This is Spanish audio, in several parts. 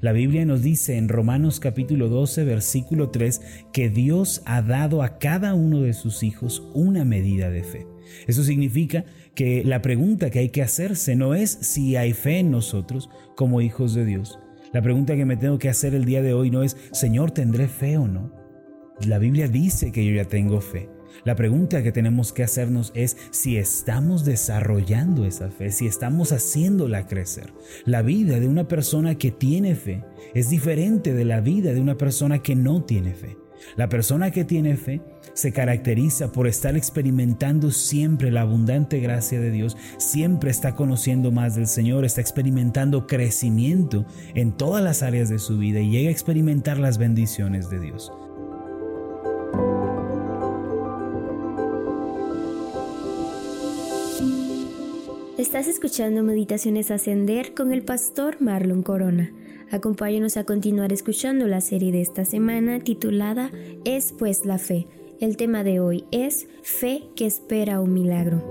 La Biblia nos dice en Romanos capítulo 12, versículo 3, que Dios ha dado a cada uno de sus hijos una medida de fe. Eso significa que la pregunta que hay que hacerse no es si hay fe en nosotros como hijos de Dios. La pregunta que me tengo que hacer el día de hoy no es, Señor, ¿tendré fe o no? La Biblia dice que yo ya tengo fe. La pregunta que tenemos que hacernos es si estamos desarrollando esa fe, si estamos haciéndola crecer. La vida de una persona que tiene fe es diferente de la vida de una persona que no tiene fe. La persona que tiene fe se caracteriza por estar experimentando siempre la abundante gracia de Dios, siempre está conociendo más del Señor, está experimentando crecimiento en todas las áreas de su vida y llega a experimentar las bendiciones de Dios. Estás escuchando Meditaciones Ascender con el pastor Marlon Corona. Acompáñanos a continuar escuchando la serie de esta semana titulada Es pues la fe. El tema de hoy es Fe que espera un milagro.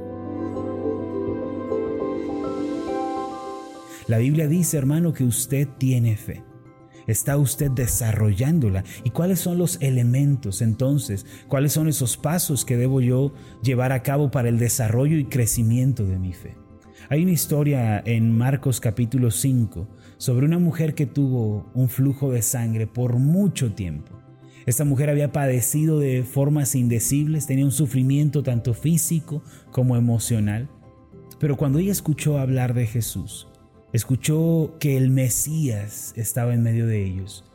La Biblia dice, hermano, que usted tiene fe. ¿Está usted desarrollándola? ¿Y cuáles son los elementos entonces? ¿Cuáles son esos pasos que debo yo llevar a cabo para el desarrollo y crecimiento de mi fe? Hay una historia en Marcos capítulo 5 sobre una mujer que tuvo un flujo de sangre por mucho tiempo. Esta mujer había padecido de formas indecibles, tenía un sufrimiento tanto físico como emocional. Pero cuando ella escuchó hablar de Jesús, escuchó que el Mesías estaba en medio de ellos,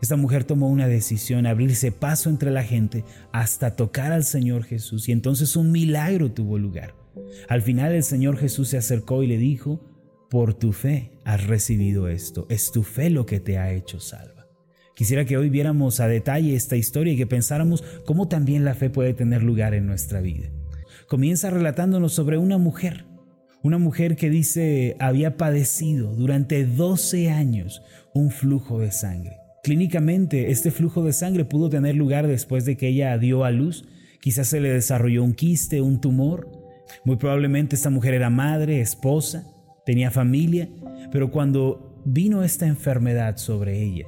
esta mujer tomó una decisión, abrirse paso entre la gente hasta tocar al Señor Jesús y entonces un milagro tuvo lugar. Al final el Señor Jesús se acercó y le dijo, por tu fe has recibido esto, es tu fe lo que te ha hecho salva. Quisiera que hoy viéramos a detalle esta historia y que pensáramos cómo también la fe puede tener lugar en nuestra vida. Comienza relatándonos sobre una mujer, una mujer que dice había padecido durante 12 años un flujo de sangre. Clínicamente, este flujo de sangre pudo tener lugar después de que ella dio a luz. Quizás se le desarrolló un quiste, un tumor, muy probablemente esta mujer era madre, esposa, tenía familia, pero cuando vino esta enfermedad sobre ella,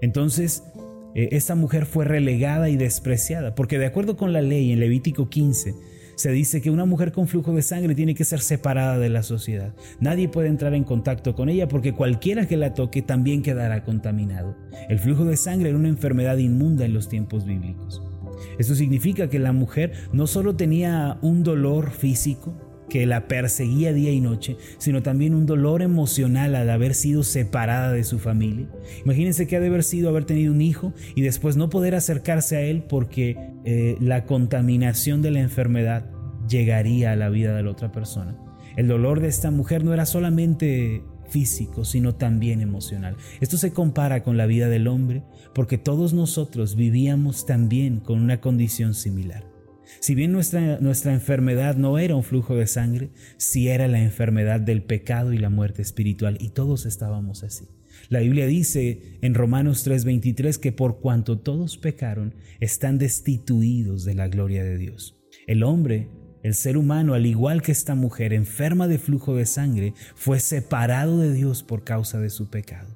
entonces eh, esta mujer fue relegada y despreciada, porque de acuerdo con la ley en Levítico 15, se dice que una mujer con flujo de sangre tiene que ser separada de la sociedad. Nadie puede entrar en contacto con ella porque cualquiera que la toque también quedará contaminado. El flujo de sangre era una enfermedad inmunda en los tiempos bíblicos. Esto significa que la mujer no solo tenía un dolor físico que la perseguía día y noche, sino también un dolor emocional al haber sido separada de su familia. Imagínense que ha de haber sido haber tenido un hijo y después no poder acercarse a él porque eh, la contaminación de la enfermedad llegaría a la vida de la otra persona. El dolor de esta mujer no era solamente físico, sino también emocional. Esto se compara con la vida del hombre porque todos nosotros vivíamos también con una condición similar. Si bien nuestra, nuestra enfermedad no era un flujo de sangre, sí era la enfermedad del pecado y la muerte espiritual, y todos estábamos así. La Biblia dice en Romanos 3:23 que por cuanto todos pecaron, están destituidos de la gloria de Dios. El hombre el ser humano, al igual que esta mujer enferma de flujo de sangre, fue separado de Dios por causa de su pecado.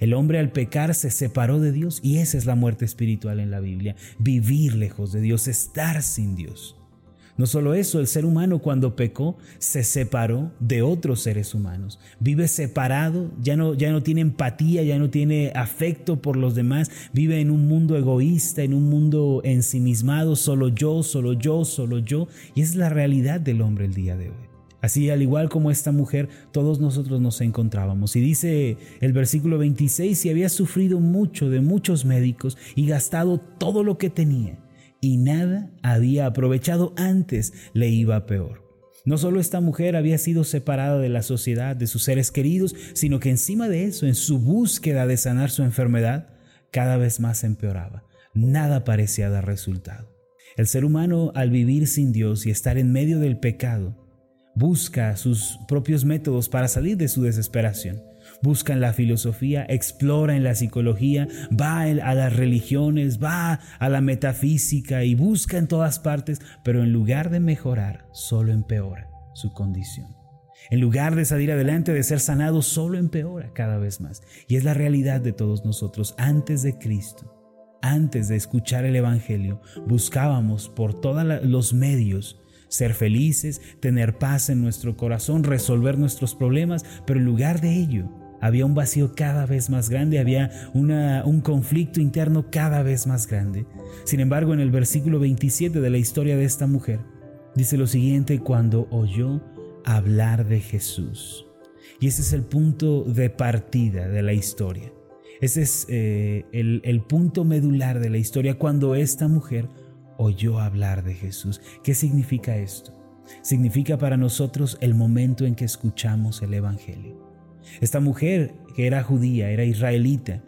El hombre al pecar se separó de Dios y esa es la muerte espiritual en la Biblia, vivir lejos de Dios, estar sin Dios. No solo eso, el ser humano cuando pecó se separó de otros seres humanos. Vive separado, ya no, ya no tiene empatía, ya no tiene afecto por los demás. Vive en un mundo egoísta, en un mundo ensimismado, solo yo, solo yo, solo yo. Y es la realidad del hombre el día de hoy. Así, al igual como esta mujer, todos nosotros nos encontrábamos. Y dice el versículo 26, si había sufrido mucho de muchos médicos y gastado todo lo que tenía y nada había aprovechado antes le iba peor. No solo esta mujer había sido separada de la sociedad, de sus seres queridos, sino que encima de eso, en su búsqueda de sanar su enfermedad, cada vez más empeoraba. Nada parecía dar resultado. El ser humano, al vivir sin Dios y estar en medio del pecado, busca sus propios métodos para salir de su desesperación busca en la filosofía, explora en la psicología, va a las religiones, va a la metafísica y busca en todas partes, pero en lugar de mejorar, solo empeora su condición. En lugar de salir adelante, de ser sanado, solo empeora cada vez más. Y es la realidad de todos nosotros. Antes de Cristo, antes de escuchar el Evangelio, buscábamos por todos los medios ser felices, tener paz en nuestro corazón, resolver nuestros problemas, pero en lugar de ello, había un vacío cada vez más grande, había un conflicto interno cada vez más grande. Sin embargo, en el versículo 27 de la historia de esta mujer, dice lo siguiente, cuando oyó hablar de Jesús. Y ese es el punto de partida de la historia. Ese es eh, el, el punto medular de la historia cuando esta mujer oyó hablar de Jesús. ¿Qué significa esto? Significa para nosotros el momento en que escuchamos el Evangelio. Esta mujer, que era judía, era israelita,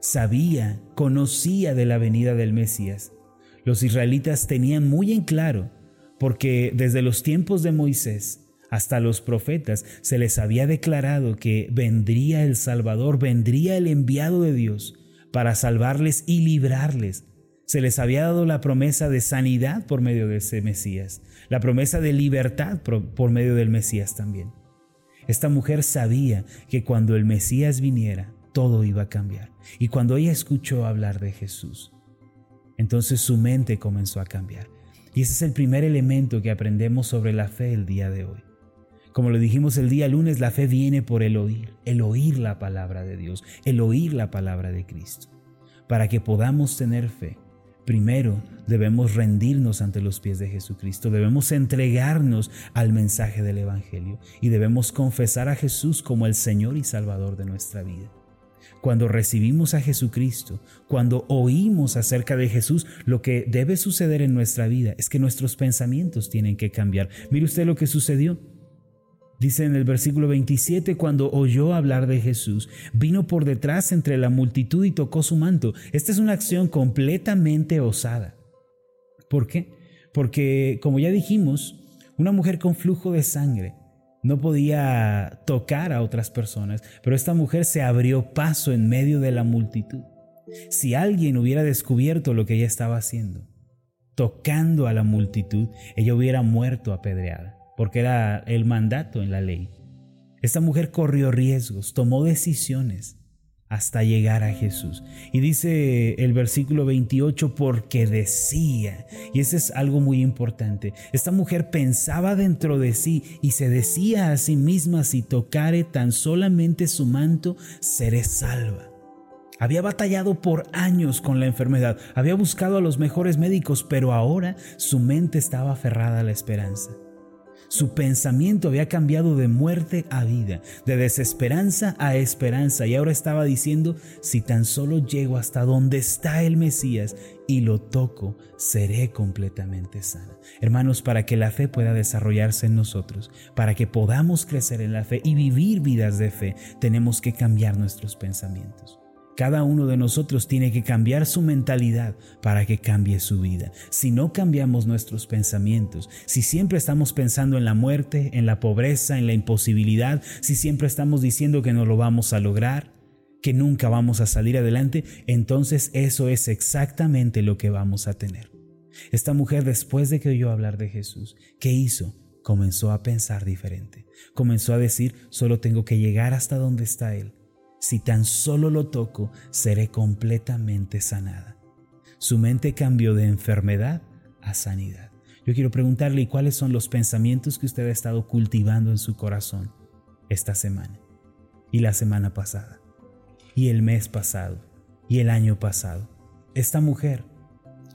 sabía, conocía de la venida del Mesías. Los israelitas tenían muy en claro, porque desde los tiempos de Moisés hasta los profetas se les había declarado que vendría el Salvador, vendría el enviado de Dios para salvarles y librarles. Se les había dado la promesa de sanidad por medio de ese Mesías, la promesa de libertad por, medio del Mesías también. Esta mujer sabía que cuando el Mesías viniera, todo iba a cambiar. Y cuando ella escuchó hablar de Jesús, entonces su mente comenzó a cambiar. Y ese es el primer elemento que aprendemos sobre la fe el día de hoy. Como lo dijimos el día lunes, la fe viene por el oír, el oír la palabra de Dios, el oír la palabra de Cristo. Para que podamos tener fe, Primero, debemos rendirnos ante los pies de Jesucristo, debemos entregarnos al mensaje del Evangelio y debemos confesar a Jesús como el Señor y Salvador de nuestra vida. Cuando recibimos a Jesucristo, cuando oímos acerca de Jesús, lo que debe suceder en nuestra vida es que nuestros pensamientos tienen que cambiar. Mire usted lo que sucedió. Dice en el versículo 27, cuando oyó hablar de Jesús, vino por detrás entre la multitud y tocó su manto. Esta es una acción completamente osada. ¿Por qué? Porque, como ya dijimos, una mujer con flujo de sangre no podía tocar a otras personas, pero esta mujer se abrió paso en medio de la multitud. Si alguien hubiera descubierto lo que ella estaba haciendo, tocando a la multitud, ella hubiera muerto apedreada porque era el mandato en la ley. Esta mujer corrió riesgos, tomó decisiones hasta llegar a Jesús. Y dice el versículo 28, porque decía, y eso es algo muy importante, esta mujer pensaba dentro de sí y se decía a sí misma, si tocare tan solamente su manto, seré salva. Había batallado por años con la enfermedad, había buscado a los mejores médicos, pero ahora su mente estaba aferrada a la esperanza. Su pensamiento había cambiado de muerte a vida, de desesperanza a esperanza y ahora estaba diciendo, si tan solo llego hasta donde está el Mesías y lo toco, seré completamente sana. Hermanos, para que la fe pueda desarrollarse en nosotros, para que podamos crecer en la fe y vivir vidas de fe, tenemos que cambiar nuestros pensamientos. Cada uno de nosotros tiene que cambiar su mentalidad para que cambie su vida. Si no cambiamos nuestros pensamientos, si siempre estamos pensando en la muerte, en la pobreza, en la imposibilidad, si siempre estamos diciendo que no lo vamos a lograr, que nunca vamos a salir adelante, entonces eso es exactamente lo que vamos a tener. Esta mujer después de que oyó hablar de Jesús, ¿qué hizo? Comenzó a pensar diferente. Comenzó a decir, solo tengo que llegar hasta donde está Él si tan solo lo toco, seré completamente sanada. Su mente cambió de enfermedad a sanidad. Yo quiero preguntarle cuáles son los pensamientos que usted ha estado cultivando en su corazón esta semana y la semana pasada y el mes pasado y el año pasado. Esta mujer,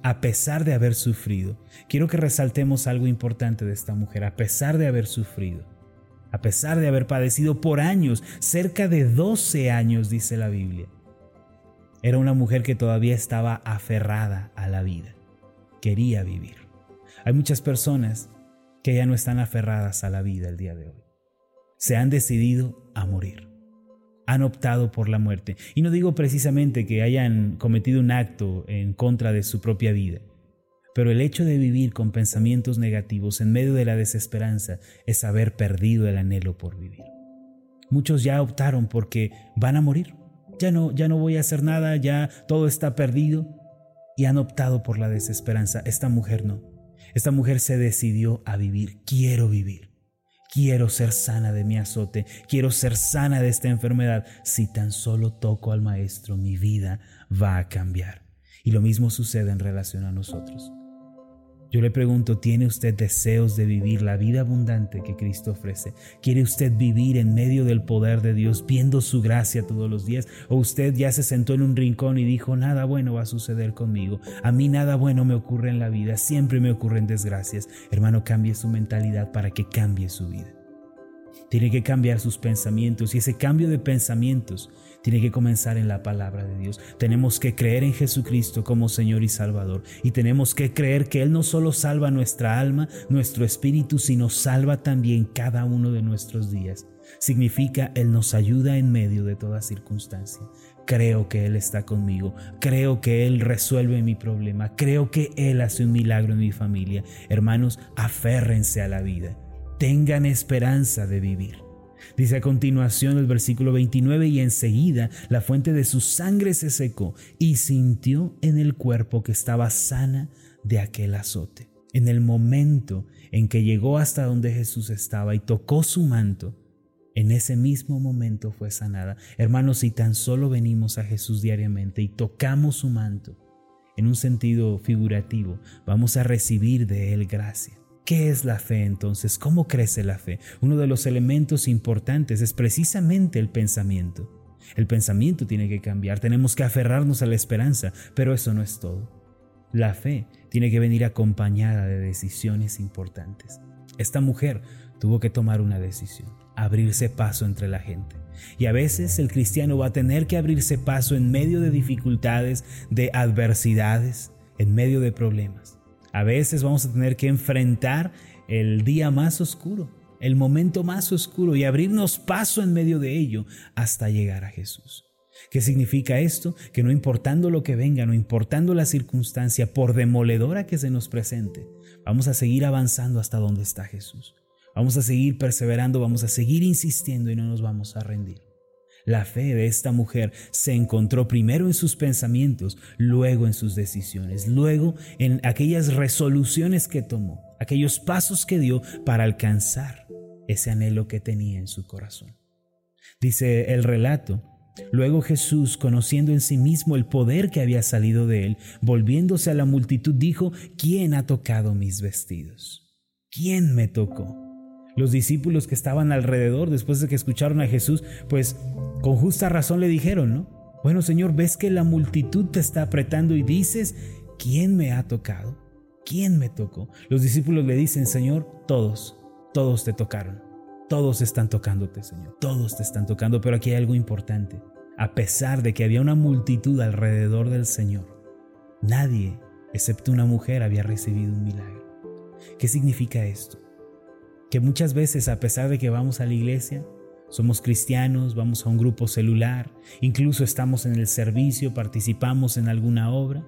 a pesar de haber sufrido, quiero que resaltemos algo importante de esta mujer, a pesar de haber sufrido, a pesar de haber padecido por años, cerca de 12 años, dice la Biblia. Era una mujer que todavía estaba aferrada a la vida, quería vivir. Hay muchas personas que ya no están aferradas a la vida el día de hoy. Se han decidido a morir. Han optado por la muerte. Y no digo precisamente que hayan cometido un acto en contra de su propia vida, pero el hecho de vivir con pensamientos negativos en medio de la desesperanza es haber perdido el anhelo por vivir. Muchos ya optaron porque van a morir. Ya no, ya no voy a hacer nada, ya todo está perdido y han optado por la desesperanza. Esta mujer no. Esta mujer se decidió a vivir. Quiero vivir. Quiero ser sana de mi azote, quiero ser sana de esta enfermedad. Si tan solo toco al Maestro, mi vida va a cambiar. Y lo mismo sucede en relación a nosotros. Yo le pregunto, ¿tiene usted deseos de vivir la vida abundante que Cristo ofrece? ¿Quiere usted vivir en medio del poder de Dios, viendo su gracia todos los días? ¿O usted ya se sentó en un rincón y dijo, nada bueno va a suceder conmigo? A mí nada bueno me ocurre en la vida, siempre me ocurren desgracias. Hermano, cambie su mentalidad para que cambie su vida. Tiene que cambiar sus pensamientos y ese cambio de pensamientos tiene que comenzar en la palabra de Dios. Tenemos que creer en Jesucristo como Señor y Salvador y tenemos que creer que Él no solo salva nuestra alma, nuestro espíritu, sino salva también cada uno de nuestros días. Significa Él nos ayuda en medio de toda circunstancia. Creo que Él está conmigo, creo que Él resuelve mi problema, creo que Él hace un milagro en mi familia. Hermanos, aférrense a la vida, tengan esperanza de vivir. Dice a continuación el versículo 29, y enseguida la fuente de su sangre se secó y sintió en el cuerpo que estaba sana de aquel azote. En el momento en que llegó hasta donde Jesús estaba y tocó su manto, en ese mismo momento fue sanada. Hermanos, si tan solo venimos a Jesús diariamente y tocamos su manto, en un sentido figurativo, vamos a recibir de Él gracia. ¿Qué es la fe entonces? ¿Cómo crece la fe? Uno de los elementos importantes es precisamente el pensamiento. El pensamiento tiene que cambiar, tenemos que aferrarnos a la esperanza, pero eso no es todo. La fe tiene que venir acompañada de decisiones importantes. Esta mujer tuvo que tomar una decisión, abrirse paso entre la gente. Y a veces el cristiano va a tener que abrirse paso en medio de dificultades, de adversidades, en medio de problemas. A veces vamos a tener que enfrentar el día más oscuro, el momento más oscuro y abrirnos paso en medio de ello hasta llegar a Jesús. ¿Qué significa esto? Que no importando lo que venga, no importando la circunstancia, por demoledora que se nos presente, vamos a seguir avanzando hasta donde está Jesús. Vamos a seguir perseverando, vamos a seguir insistiendo y no nos vamos a rendir. La fe de esta mujer se encontró primero en sus pensamientos, luego en sus decisiones, luego en aquellas resoluciones que tomó, aquellos pasos que dio para alcanzar ese anhelo que tenía en su corazón. Dice el relato, Luego Jesús, conociendo en sí mismo el poder que había salido de él, volviéndose a la multitud, dijo, ¿quién ha tocado mis vestidos? ¿Quién me tocó? Los discípulos que estaban alrededor después de que escucharon a Jesús, pues con justa razón le dijeron, ¿no? Bueno, Señor, ves que la multitud te está apretando y dices, ¿quién me ha tocado? ¿Quién me tocó? Los discípulos le dicen, Señor, todos, todos te tocaron. Todos están tocándote, Señor. Todos te están tocando, pero aquí hay algo importante. A pesar de que había una multitud alrededor del Señor, nadie, excepto una mujer, había recibido un milagro. ¿Qué significa esto? que muchas veces a pesar de que vamos a la iglesia, somos cristianos, vamos a un grupo celular, incluso estamos en el servicio, participamos en alguna obra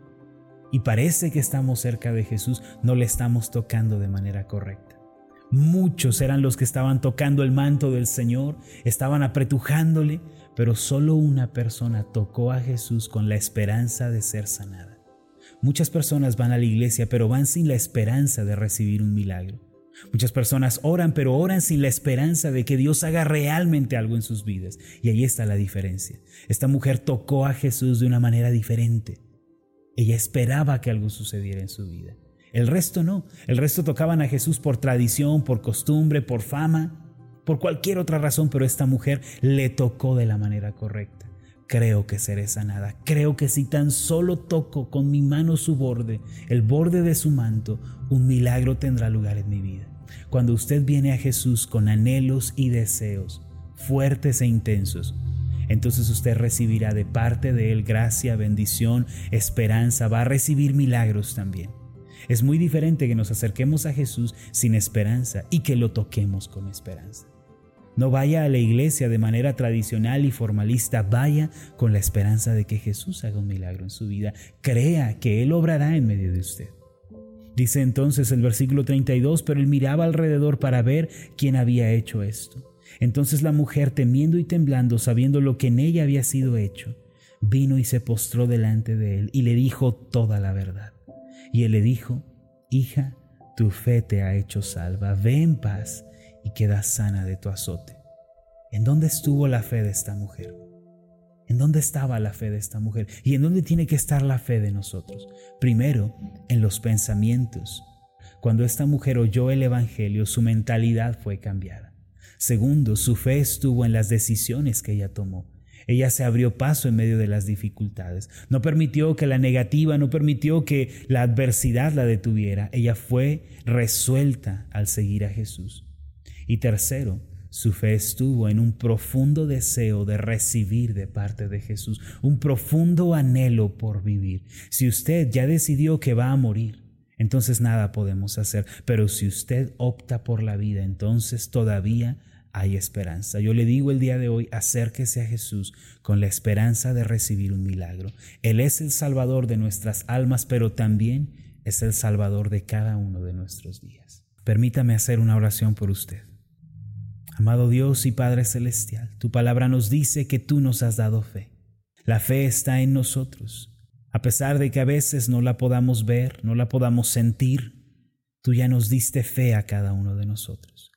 y parece que estamos cerca de Jesús, no le estamos tocando de manera correcta. Muchos eran los que estaban tocando el manto del Señor, estaban apretujándole, pero solo una persona tocó a Jesús con la esperanza de ser sanada. Muchas personas van a la iglesia, pero van sin la esperanza de recibir un milagro. Muchas personas oran, pero oran sin la esperanza de que Dios haga realmente algo en sus vidas. Y ahí está la diferencia. Esta mujer tocó a Jesús de una manera diferente. Ella esperaba que algo sucediera en su vida. El resto no. El resto tocaban a Jesús por tradición, por costumbre, por fama, por cualquier otra razón, pero esta mujer le tocó de la manera correcta creo que seré sanada. Creo que si tan solo toco con mi mano su borde, el borde de su manto, un milagro tendrá lugar en mi vida. Cuando usted viene a Jesús con anhelos y deseos fuertes e intensos, entonces usted recibirá de parte de Él gracia, bendición, esperanza, va a recibir milagros también. Es muy diferente que nos acerquemos a Jesús sin esperanza y que lo toquemos con esperanza. No vaya a la iglesia de manera tradicional y formalista, vaya con la esperanza de que Jesús haga un milagro en su vida. Crea que Él obrará en medio de usted. Dice entonces el versículo 32, pero él miraba alrededor para ver quién había hecho esto. Entonces la mujer, temiendo y temblando, sabiendo lo que en ella había sido hecho, vino y se postró delante de él y le dijo toda la verdad. Y él le dijo, hija, tu fe te ha hecho salva, ve en paz y queda sana de tu azote. ¿En dónde estuvo la fe de esta mujer? ¿En dónde estaba la fe de esta mujer? ¿Y en dónde tiene que estar la fe de nosotros? Primero, en los pensamientos. Cuando esta mujer oyó el Evangelio, su mentalidad fue cambiada. Segundo, su fe estuvo en las decisiones que ella tomó. Ella se abrió paso en medio de las dificultades. No permitió que la negativa, no permitió que la adversidad la detuviera. Ella fue resuelta al seguir a Jesús. Y tercero, su fe estuvo en un profundo deseo de recibir de parte de Jesús, un profundo anhelo por vivir. Si usted ya decidió que va a morir, entonces nada podemos hacer. Pero si usted opta por la vida, entonces todavía hay esperanza. Yo le digo el día de hoy, acérquese a Jesús con la esperanza de recibir un milagro. Él es el Salvador de nuestras almas, pero también es el Salvador de cada uno de nuestros días. Permítame hacer una oración por usted. Amado Dios y Padre Celestial, tu palabra nos dice que tú nos has dado fe. La fe está en nosotros. A pesar de que a veces no la podamos ver, no la podamos sentir, tú ya nos diste fe a cada uno de nosotros.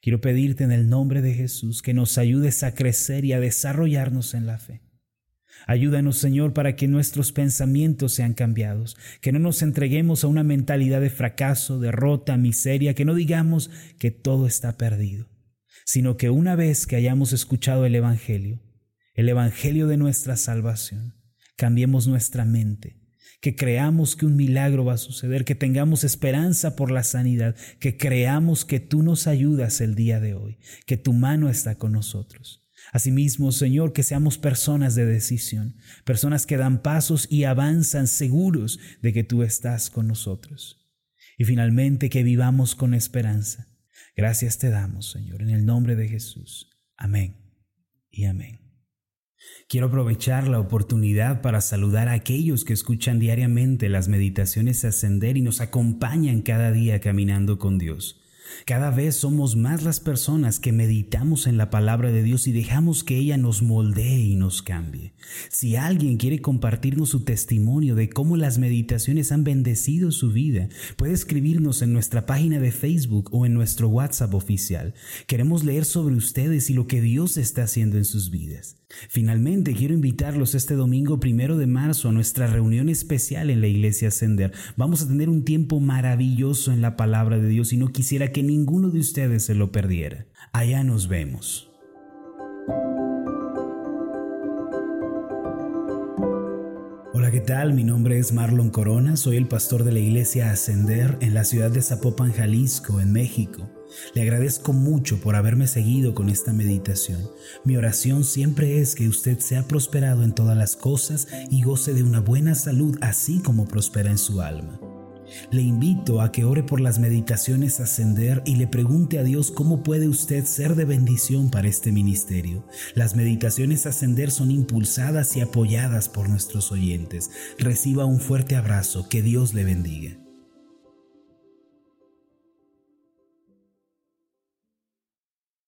Quiero pedirte en el nombre de Jesús que nos ayudes a crecer y a desarrollarnos en la fe. Ayúdanos, Señor, para que nuestros pensamientos sean cambiados, que no nos entreguemos a una mentalidad de fracaso, derrota, miseria, que no digamos que todo está perdido, sino que una vez que hayamos escuchado el Evangelio, el Evangelio de nuestra salvación, cambiemos nuestra mente que creamos que un milagro va a suceder, que tengamos esperanza por la sanidad, que creamos que tú nos ayudas el día de hoy, que tu mano está con nosotros. Asimismo, Señor, que seamos personas de decisión, personas que dan pasos y avanzan seguros de que tú estás con nosotros. Y finalmente, que vivamos con esperanza. Gracias te damos, Señor, en el nombre de Jesús. Amén y amén. Quiero aprovechar la oportunidad para saludar a aquellos que escuchan diariamente las meditaciones ascender y nos acompañan cada día caminando con Dios. Cada vez somos más las personas que meditamos en la palabra de Dios y dejamos que ella nos moldee y nos cambie. Si alguien quiere compartirnos su testimonio de cómo las meditaciones han bendecido su vida, puede escribirnos en nuestra página de Facebook o en nuestro WhatsApp oficial. Queremos leer sobre ustedes y lo que Dios está haciendo en sus vidas. Finalmente, quiero invitarlos este domingo primero de marzo a nuestra reunión especial en la iglesia Ascender. Vamos a tener un tiempo maravilloso en la palabra de Dios y no quisiera que ninguno de ustedes se lo perdiera. Allá nos vemos. Hola, ¿qué tal? Mi nombre es Marlon Corona, soy el pastor de la iglesia Ascender en la ciudad de Zapopan, Jalisco, en México. Le agradezco mucho por haberme seguido con esta meditación. Mi oración siempre es que usted sea prosperado en todas las cosas y goce de una buena salud así como prospera en su alma. Le invito a que ore por las meditaciones ascender y le pregunte a Dios cómo puede usted ser de bendición para este ministerio. Las meditaciones ascender son impulsadas y apoyadas por nuestros oyentes. Reciba un fuerte abrazo, que Dios le bendiga.